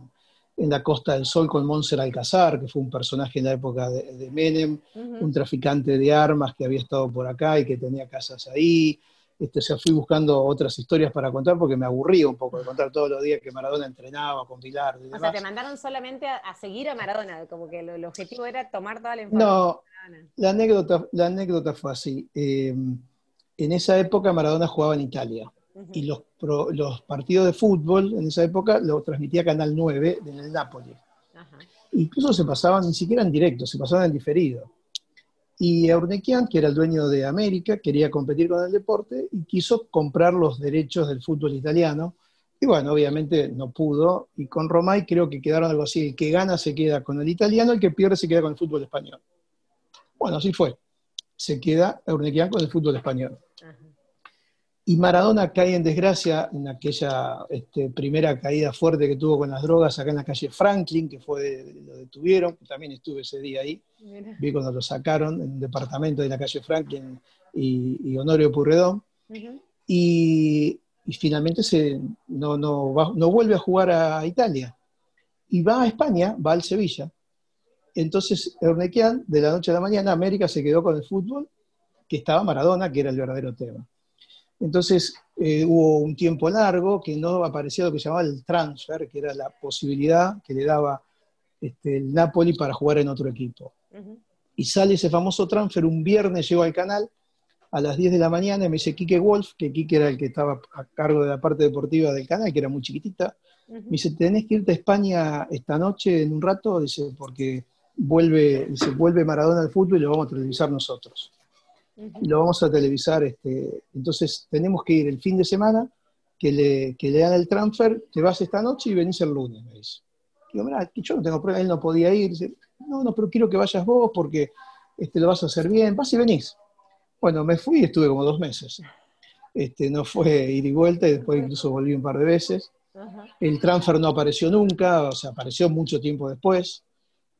la Costa del Sol con Monser Alcázar, que fue un personaje en la época de, Menem, un traficante de armas que había estado por acá y que tenía casas ahí, este, o sea, fui buscando otras historias para contar porque me aburría un poco de contar todos los días que Maradona entrenaba con Pilar. o sea, te mandaron solamente a, seguir a Maradona, como que el objetivo era tomar toda la información. No, la anécdota, la anécdota fue así. Em, en esa época Maradona jugaba en Italia y los, los partidos de fútbol en esa época lo transmitía Canal 9 en el Napoli. Incluso se pasaban, ni siquiera en directo, se pasaban en diferido. Y Urnequian, que era el dueño de América, quería competir con el deporte y quiso comprar los derechos del fútbol italiano. Y bueno, obviamente no pudo. Y con Romay creo que quedaron algo así: el que gana se queda con el italiano, el que pierde se queda con el fútbol español. Bueno, así fue. Se queda Urnequian con el fútbol español. Y Maradona cae en desgracia en aquella este, primera caída fuerte que tuvo con las drogas acá en la calle Franklin, que fue, lo detuvieron, también estuve ese día ahí, vi cuando lo sacaron en un departamento de la calle Franklin y, Honorio Purredón, y, finalmente se, no, no, vuelve a jugar a Italia, y va a España, va al Sevilla. Entonces, Ernequian, de la noche a la mañana, América se quedó con el fútbol, que estaba Maradona, que era el verdadero tema. Entonces eh, hubo un tiempo largo que no aparecía lo que se llamaba el transfer, que era la posibilidad que le daba este, el Napoli para jugar en otro equipo. Y sale ese famoso transfer, un viernes llego al canal a las 10 de la mañana y me dice Quique Wolf, que Quique era el que estaba a cargo de la parte deportiva del canal, que era muy chiquitita, me dice, tenés que irte a España esta noche en un rato, dice, porque vuelve, dice, vuelve Maradona al fútbol y lo vamos a televisar nosotros y lo vamos a televisar. Este, entonces tenemos que ir el fin de semana, que le, que le dan el transfer, te vas esta noche y venís el lunes, me dice. Digo, mira, yo no tengo prueba, él no podía ir. Dice, no, no, pero quiero que vayas vos porque este, lo vas a hacer bien, vas y venís. Bueno, me fui y estuve como dos meses. Este, no fue ir y vuelta y después incluso volví un par de veces. El transfer no apareció nunca, o sea, apareció mucho tiempo después.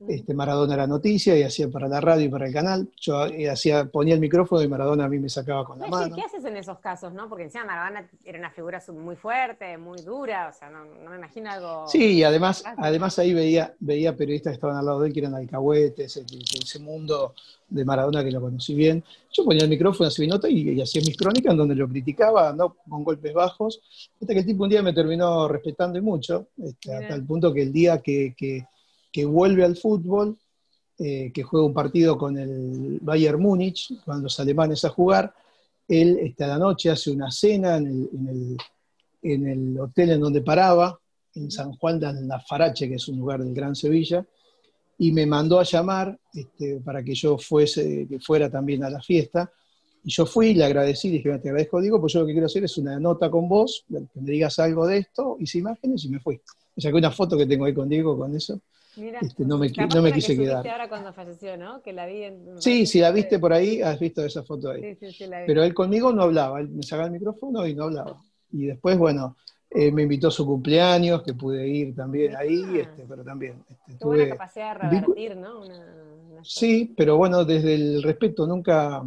Este, Maradona era noticia y hacía para la radio y para el canal. Yo eh, hacía, ponía el micrófono y Maradona a mí me sacaba con la mano. ¿Qué haces en esos casos, no? Porque encima Maradona era una figura muy fuerte, muy dura, o sea, no, me imagino algo... Sí, y además, además ahí veía, veía periodistas que estaban al lado de él, que eran alcahuetes, ese mundo de Maradona que lo conocí bien. Yo ponía el micrófono, hacía mi nota y, hacía mis crónicas en donde lo criticaba, no con golpes bajos, hasta que el tipo un día me terminó respetando y mucho, este, hasta el punto que el día que que vuelve al fútbol, eh, que juega un partido con el Bayern Múnich, cuando los alemanes a jugar, él esta la noche hace una cena en el, hotel en donde paraba, en San Juan de Farache, que es un lugar del Gran Sevilla, y me mandó a llamar este, para que yo fuese, que fuera también a la fiesta. Y yo fui, le agradecí, dije, te agradezco, digo, pues yo lo que quiero hacer es una nota con vos, que me digas algo de esto, hice imágenes y me fui. O saqué una foto que tengo ahí con Diego con eso. Este, no me, no me quise quedar. ahora cuando falleció, ¿no? Que la vi sí, si la viste por ahí, has visto esa foto ahí. Sí, sí, la vi. Pero él conmigo no hablaba, él me sacaba el micrófono y no hablaba. Y después, bueno, eh, me invitó a su cumpleaños, que pude ir también ahí, este, pero también. Este, tuve una capacidad de revertir, ¿no? Sí, pero bueno, desde el respeto, nunca.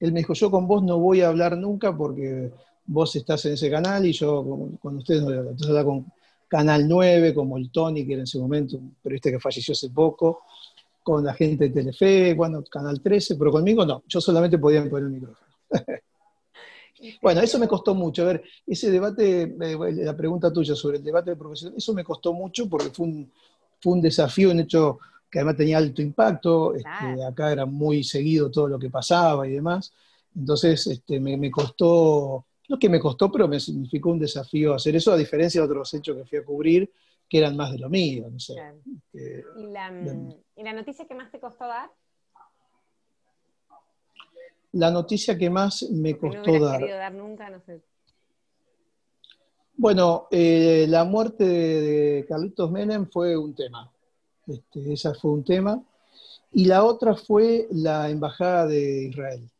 Él me dijo, yo con vos no voy a hablar nunca porque vos estás en ese canal y yo con, ustedes no voy a hablar. Entonces, habla con Canal 9, como el Tony, que era en ese momento un periodista que falleció hace poco, con la gente de Telefe, bueno, Canal 13, pero conmigo no, yo solamente podía poner el micrófono. bueno, eso me costó mucho. A ver, ese debate, eh, la pregunta tuya sobre el debate de profesión, eso me costó mucho porque fue un, fue un desafío, un hecho que además tenía alto impacto, este, acá era muy seguido todo lo que pasaba y demás, entonces este, me, me costó no que me costó, pero me significó un desafío hacer eso, a diferencia de otros hechos que fui a cubrir, que eran más de lo mío. No sé. ¿Y, la, ¿Y, la, noticia que más te costó dar? La noticia que más me costó no dar. dar nunca, no sé. Bueno, eh, la muerte de, Carlitos Menem fue un tema. Este, esa fue un tema. Y la otra fue la embajada de Israel.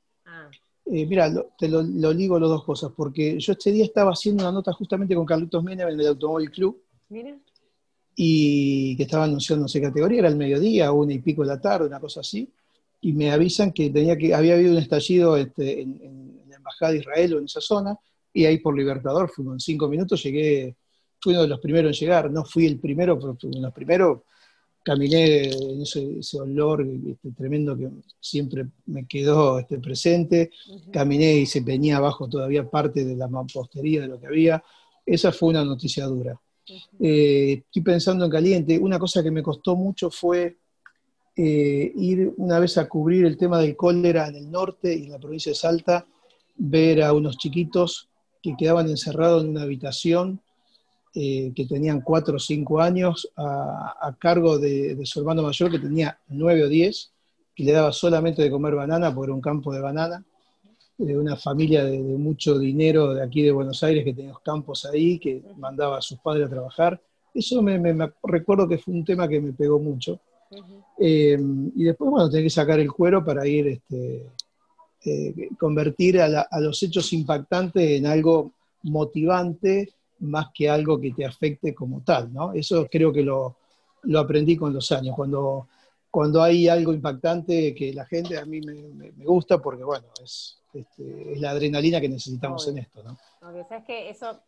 Eh, mira, te lo, lo, ligo las dos cosas, porque yo este día estaba haciendo una nota justamente con Carlitos Menem en el Automóvil Club. Mira. Y que estaba anunciando no sé categoría, era el mediodía, una y pico de la tarde, una cosa así. Y me avisan que, tenía que había habido un estallido este, en, la Embajada de Israel o en esa zona, y ahí por Libertador, fuimos en cinco minutos, llegué, fui uno de los primeros en llegar, no fui el primero, pero fui uno de los primeros caminé en ese, olor este, tremendo que siempre me quedó este, presente, caminé y se venía abajo todavía parte de la mampostería de lo que había. Esa fue una noticia dura. Eh, estoy pensando en caliente. Una cosa que me costó mucho fue eh, ir una vez a cubrir el tema del cólera en el norte y en la provincia de Salta, ver a unos chiquitos que quedaban encerrados en una habitación eh, que tenían cuatro o cinco años a, cargo de, su hermano mayor que tenía nueve o diez, que le daba solamente de comer banana por un campo de banana, de una familia de, mucho dinero de aquí de Buenos Aires que tenía los campos ahí, que mandaba a sus padres a trabajar. Eso me, recuerdo que fue un tema que me pegó mucho. Eh, y después, bueno, tenía que sacar el cuero para ir, este, eh, convertir a, a, los hechos impactantes en algo motivante más que algo que te afecte como tal, ¿no? Eso creo que lo, aprendí con los años, cuando, cuando hay algo impactante que la gente a mí me, gusta porque, bueno, es, este, es, la adrenalina que necesitamos en esto, ¿no? sabes que eso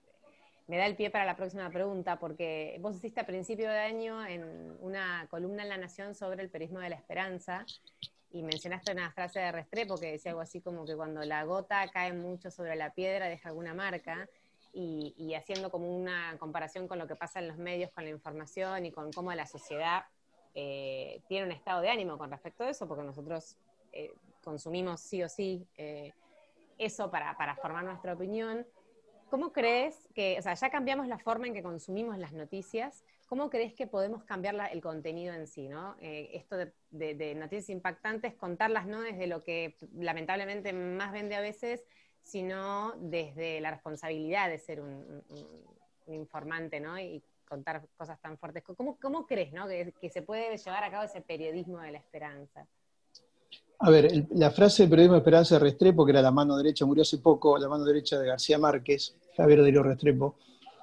me da el pie para la próxima pregunta, porque vos hiciste a principio de año en una columna en La Nación sobre el periodismo de la esperanza, y mencionaste una frase de Restrepo que decía algo así como que cuando la gota cae mucho sobre la piedra deja alguna marca, y, haciendo como una comparación con lo que pasa en los medios, con la información y con cómo la sociedad eh, tiene un estado de ánimo con respecto a eso, porque nosotros eh, consumimos sí o sí eh, eso para, para, formar nuestra opinión. ¿Cómo crees que, o sea, ya cambiamos la forma en que consumimos las noticias, ¿cómo crees que podemos cambiar el contenido en sí? ¿no? esto de, de, noticias impactantes, contarlas no desde lo que lamentablemente más vende a veces, sino desde la responsabilidad de ser un, informante, ¿no? Y contar cosas tan fuertes. ¿Cómo, crees, ¿no? Que, se puede llevar a cabo ese periodismo de la esperanza? A ver, la frase de periodismo de Esperanza Restrepo, que era la mano derecha, murió hace poco, la mano derecha de García Márquez, Javier Darío Restrepo,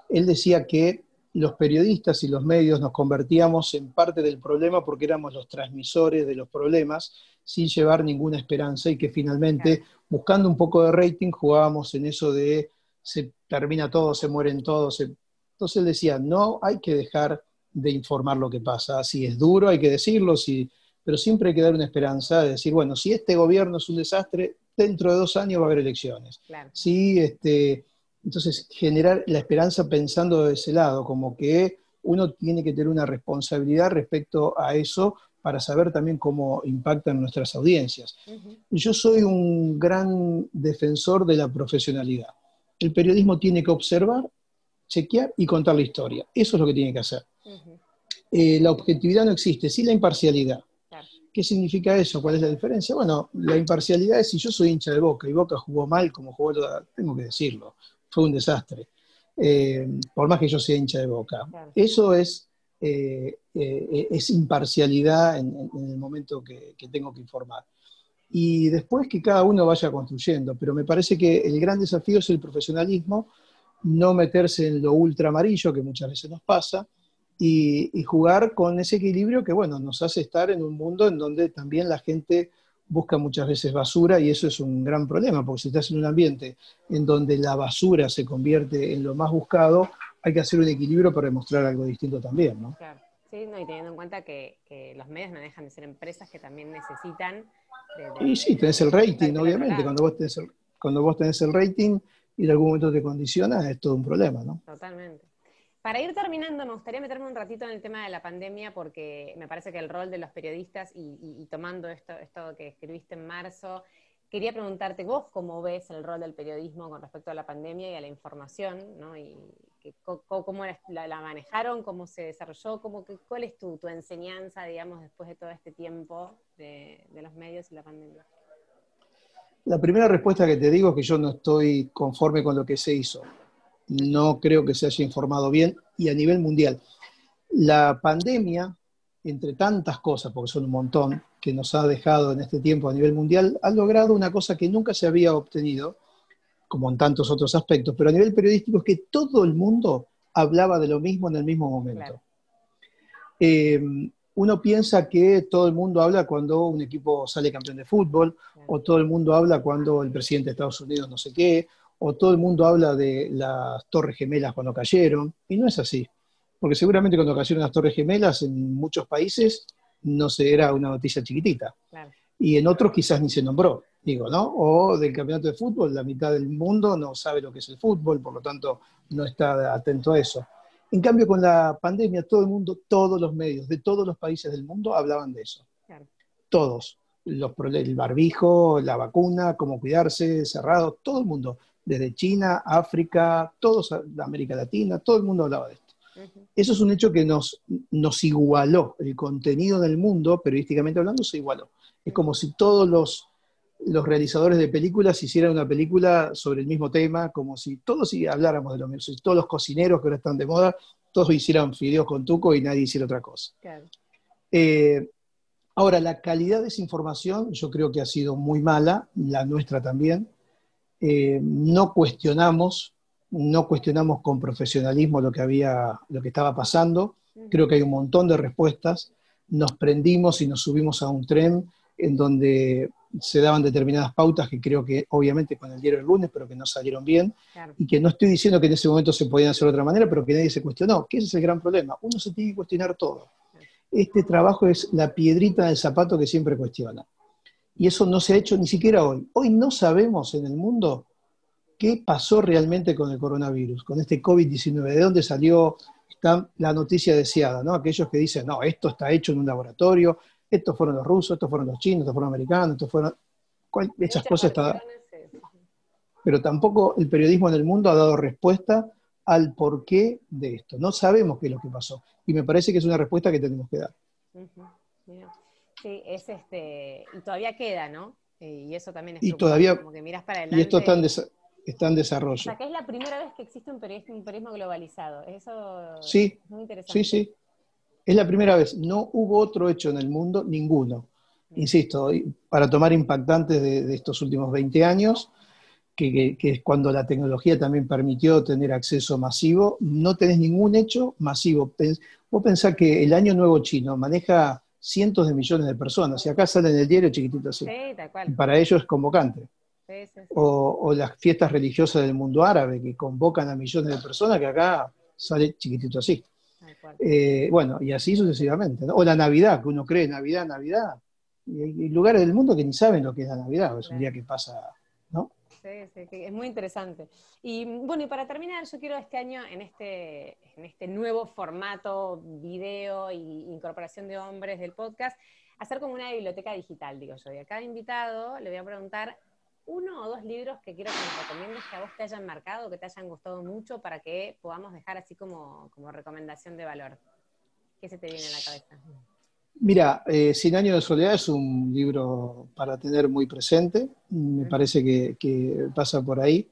él decía que los periodistas y los medios nos convertíamos en parte del problema porque éramos los transmisores de los problemas sin llevar ninguna esperanza y que finalmente, buscando un poco de rating, jugábamos en eso de se termina todo, se mueren todos. Entonces él decía, no hay que dejar de informar lo que pasa. Si es duro, hay que decirlo, si... pero siempre hay que dar una esperanza de decir, bueno, si este gobierno es un desastre, dentro de dos años va a haber elecciones. Sí, este, entonces, generar la esperanza pensando de ese lado, como que uno tiene que tener una responsabilidad respecto a eso para saber también cómo impactan nuestras audiencias. Yo soy un gran defensor de la profesionalidad. El periodismo tiene que observar, chequear y contar la historia. Eso es lo que tiene que hacer. Eh, la objetividad no existe, sí la imparcialidad. ¿Qué significa eso? ¿Cuál es la diferencia? Bueno, la imparcialidad es si yo soy hincha de Boca y Boca jugó mal como jugó, tengo que decirlo fue un desastre, eh, por más que yo sea hincha de boca. Eso es, eh, eh, es imparcialidad en, el momento que, tengo que informar. Y después que cada uno vaya construyendo, pero me parece que el gran desafío es el profesionalismo, no meterse en lo ultra amarillo que muchas veces nos pasa, y, y, jugar con ese equilibrio que, bueno, nos hace estar en un mundo en donde también la gente busca muchas veces basura y eso es un gran problema, porque si estás en un ambiente en donde la basura se convierte en lo más buscado, hay que hacer un equilibrio para demostrar algo distinto también, ¿no? Claro, sí, no, y teniendo en cuenta que, los medios no dejan de ser empresas que también necesitan... y sí, tenés el rating, obviamente, cuando vos, tenés el, cuando vos tenés el rating y en algún momento te condiciona, es todo un problema, ¿no? Totalmente. Para ir terminando, me gustaría meterme un ratito en el tema de la pandemia, porque me parece que el rol de los periodistas, y, tomando esto, esto que escribiste en marzo, quería preguntarte vos cómo ves el rol del periodismo con respecto a la pandemia y a la información, ¿no? Y cómo la, manejaron, cómo se desarrolló, cómo, cuál es tu, enseñanza, digamos, después de todo este tiempo de, de los medios y la pandemia. La primera respuesta que te digo es que yo no estoy conforme con lo que se hizo no creo que se haya informado bien y a nivel mundial. La pandemia, entre tantas cosas, porque son un montón, que nos ha dejado en este tiempo a nivel mundial, ha logrado una cosa que nunca se había obtenido, como en tantos otros aspectos, pero a nivel periodístico es que todo el mundo hablaba de lo mismo en el mismo momento. Eh, uno piensa que todo el mundo habla cuando un equipo sale campeón de fútbol, o todo el mundo habla cuando el presidente de Estados Unidos no sé qué, o todo el mundo habla de las Torres Gemelas cuando cayeron, y no es así. Porque seguramente cuando cayeron las Torres Gemelas en muchos países no se era una noticia chiquitita. Y en otros quizás ni se nombró, digo, ¿no? O del campeonato de fútbol, la mitad del mundo no sabe lo que es el fútbol, por lo tanto no está atento a eso. En cambio, con la pandemia, todo el mundo, todos los medios de todos los países del mundo hablaban de eso. Todos. Los, el barbijo, la vacuna, cómo cuidarse, cerrado, todo el mundo desde China, África, todos, América Latina, todo el mundo hablaba de esto. Eso es un hecho que nos, nos igualó, el contenido del mundo, periodísticamente hablando, se igualó. Es como si todos los, los realizadores de películas hicieran una película sobre el mismo tema, como si todos habláramos de lo mismo, si todos los cocineros que ahora están de moda, todos hicieran fideos con tuco y nadie hiciera otra cosa. Eh, ahora, la calidad de esa información yo creo que ha sido muy mala, la nuestra también. Eh, no cuestionamos, no cuestionamos con profesionalismo lo que había, lo que estaba pasando. Creo que hay un montón de respuestas. Nos prendimos y nos subimos a un tren en donde se daban determinadas pautas que creo que obviamente con el diario el lunes, pero que no salieron bien, y que no estoy diciendo que en ese momento se podían hacer de otra manera, pero que nadie se cuestionó, que ese es el gran problema. Uno se tiene que cuestionar todo. Este trabajo es la piedrita del zapato que siempre cuestiona. Y eso no se ha hecho ni siquiera hoy. Hoy no sabemos en el mundo qué pasó realmente con el coronavirus, con este COVID-19, de dónde salió está la noticia deseada, ¿no? Aquellos que dicen, no, esto está hecho en un laboratorio, estos fueron los rusos, estos fueron los chinos, estos fueron los americanos, estos fueron... Esas cosas están... Pero tampoco el periodismo en el mundo ha dado respuesta al porqué de esto. No sabemos qué es lo que pasó. Y me parece que es una respuesta que tenemos que dar. Sí, es este, y todavía queda, ¿no? Eh, y eso también es y todavía, como que miras para adelante. Y esto está en, está en desarrollo. O sea, que es la primera vez que existe un periodismo, globalizado. Eso sí, es muy interesante. Sí, sí. Es la primera vez. No hubo otro hecho en el mundo, ninguno. insisto, para tomar impactantes de, estos últimos 20 años, que, es cuando la tecnología también permitió tener acceso masivo, no tenés ningún hecho masivo. Vos pensás que el Año Nuevo Chino maneja cientos de millones de personas, y acá sale en el diario chiquitito así. Para ellos es convocante. O, las fiestas religiosas del mundo árabe, que convocan a millones de personas, que acá sale chiquitito así. Eh, bueno, y así sucesivamente. O la Navidad, que uno cree Navidad, Navidad. Y hay lugares del mundo que ni saben lo que es la Navidad, es un día que pasa, ¿no? Sí, sí, es muy interesante. Y bueno, y para terminar, yo quiero este año, en este, en este nuevo formato, video e incorporación de hombres del podcast, hacer como una biblioteca digital, digo yo. Y a cada invitado le voy a preguntar uno o dos libros que quiero que me recomiendes que a vos te hayan marcado, que te hayan gustado mucho, para que podamos dejar así como, como recomendación de valor. ¿Qué se te viene a la cabeza? Mira, eh, Cien años de soledad es un libro para tener muy presente, me parece que, pasa por ahí.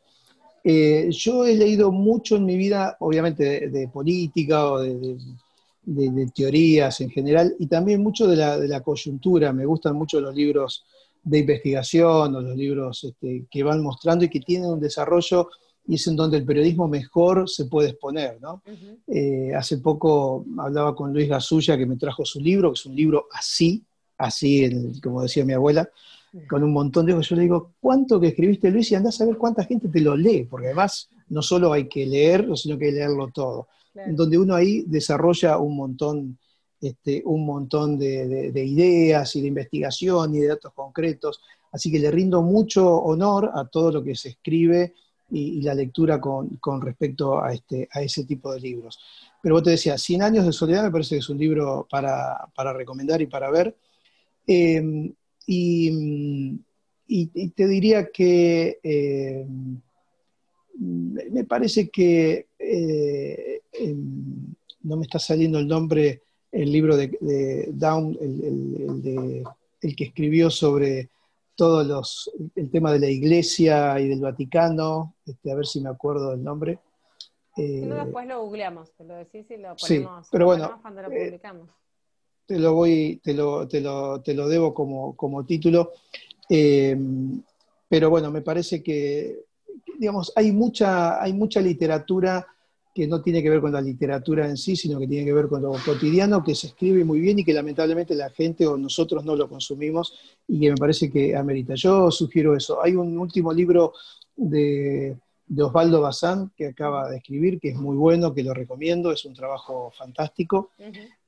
Eh, yo he leído mucho en mi vida, obviamente, de, política o de, teorías en general, y también mucho de la, de la coyuntura. Me gustan mucho los libros de investigación o los libros este, que van mostrando y que tienen un desarrollo y es en donde el periodismo mejor se puede exponer. ¿no? Eh, hace poco hablaba con Luis Gasulla que me trajo su libro, que es un libro así, así, como decía mi abuela, con un montón de... Yo le digo, ¿cuánto que escribiste Luis? Y andás a ver cuánta gente te lo lee, porque además no solo hay que leerlo, sino que hay que leerlo todo. En donde uno ahí desarrolla un montón este, un montón de, ideas y de investigación y de datos concretos. Así que le rindo mucho honor a todo lo que se escribe y, la lectura con, respecto a, este, a ese tipo de libros. Pero vos te decías, 100 años de soledad me parece que es un libro para, recomendar y para ver. Em, y, te diría que em, me parece que eh, em, no me está saliendo el nombre el libro de, Down, el, el, que escribió sobre todos los, el tema de la iglesia y del Vaticano, este, a ver si me acuerdo del nombre. Eh, después lo googleamos, te lo decís y lo ponemos, sí, pero bueno, cuando lo eh, publicamos. te lo voy, te lo, te lo, te lo debo como, como título. Eh, pero bueno, me parece que, digamos, hay mucha, hay mucha literatura que no tiene que ver con la literatura en sí, sino que tiene que ver con lo cotidiano, que se escribe muy bien y que lamentablemente la gente o nosotros no lo consumimos y que me parece que amerita. Yo sugiero eso. Hay un último libro de, Osvaldo Bazán que acaba de escribir, que es muy bueno, que lo recomiendo, es un trabajo fantástico.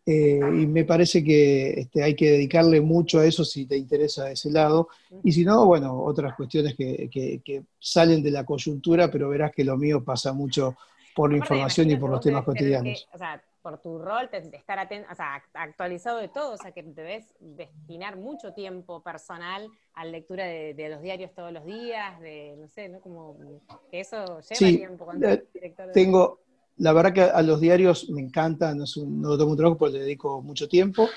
Eh, y me parece que este, hay que dedicarle mucho a eso si te interesa ese lado. Y si no, bueno, otras cuestiones que, que salen de la coyuntura, pero verás que lo mío pasa mucho por la información y por los temas cotidianos. o sea, por tu rol, de estar atento, o sea, actualizado de todo, o sea, que debes destinar mucho tiempo personal a la lectura de, los diarios todos los días, de, no sé, ¿no? Como que eso lleva tiempo cuando eh, director Tengo, la verdad que a, los diarios me encanta, no, es un, no tomo un trabajo porque le dedico mucho tiempo.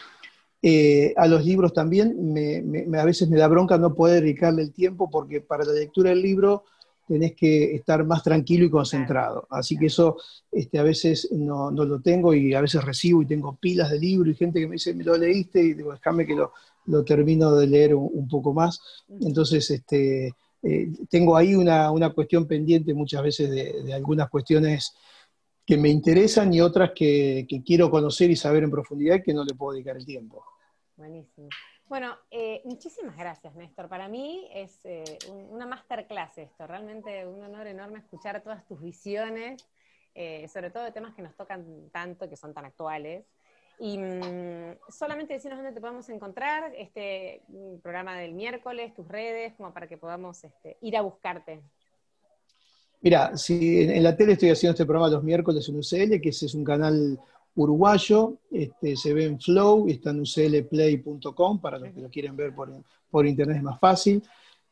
Eh, a los libros también, me, a veces me da bronca no poder dedicarle el tiempo porque para la lectura del libro tenés que estar más tranquilo y concentrado. Así que eso este, a veces no, lo tengo y a veces recibo y tengo pilas de libros y gente que me dice, me lo leíste y digo, déjame que lo, termino de leer un, poco más. Entonces, este, eh, tengo ahí una, cuestión pendiente muchas veces de, algunas cuestiones que me interesan y otras que, que quiero conocer y saber en profundidad y que no le puedo dedicar el tiempo. Buenísimo. Bueno, eh, muchísimas gracias, Néstor. Para mí es eh, una masterclass esto. Realmente un honor enorme escuchar todas tus visiones, eh, sobre todo de temas que nos tocan tanto, que son tan actuales. Y mm, solamente decirnos dónde te podemos encontrar, este mm, programa del miércoles, tus redes, como para que podamos este, ir a buscarte. Mira, si en, la tele estoy haciendo este programa los miércoles en UCL, que ese es un canal uruguayo, este, se ve en Flow, está en uclplay.com, para los que lo quieren ver por, internet es más fácil.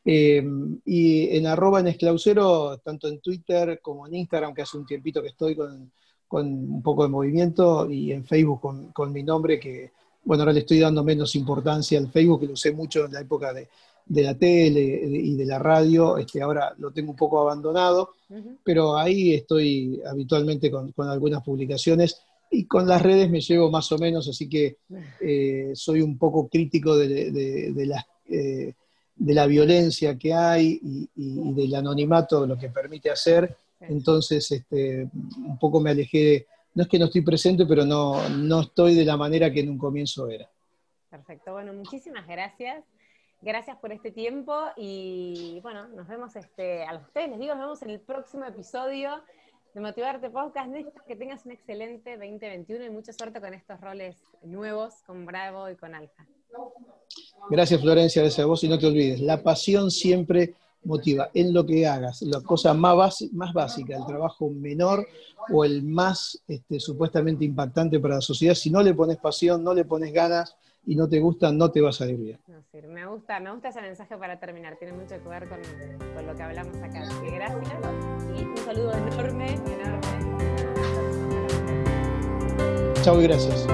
Eh, y en arroba en esclausero, tanto en Twitter como en Instagram, que hace un tiempito que estoy con, un poco de movimiento, y en Facebook con, mi nombre, que bueno, ahora le estoy dando menos importancia al Facebook, que lo usé mucho en la época de, la tele y de la radio, este, ahora lo tengo un poco abandonado, pero ahí estoy habitualmente con, con algunas publicaciones y con las redes me llevo más o menos, así que eh, soy un poco crítico de, la, eh, de la violencia que hay y, del anonimato, lo que permite hacer. Entonces, este, un poco me alejé, no es que no estoy presente, pero no, no estoy de la manera que en un comienzo era. Perfecto, bueno, muchísimas gracias. Gracias por este tiempo y bueno, nos vemos este, a ustedes, les digo, nos vemos en el próximo episodio de Motivarte Podcast. Que tengas un excelente 2021 y mucha suerte con estos roles nuevos, con Bravo y con Alfa. Gracias Florencia, gracias a vos y no te olvides, la pasión siempre motiva en lo que hagas, la cosa más, más básica, el trabajo menor o el más este, supuestamente impactante para la sociedad, si no le pones pasión, no le pones ganas y no te gusta, no te vas a salir bien. me gusta, me gusta ese mensaje para terminar, tiene mucho que ver con, con lo que hablamos acá. Así que gracias y un saludo enorme, enorme. Chao y gracias.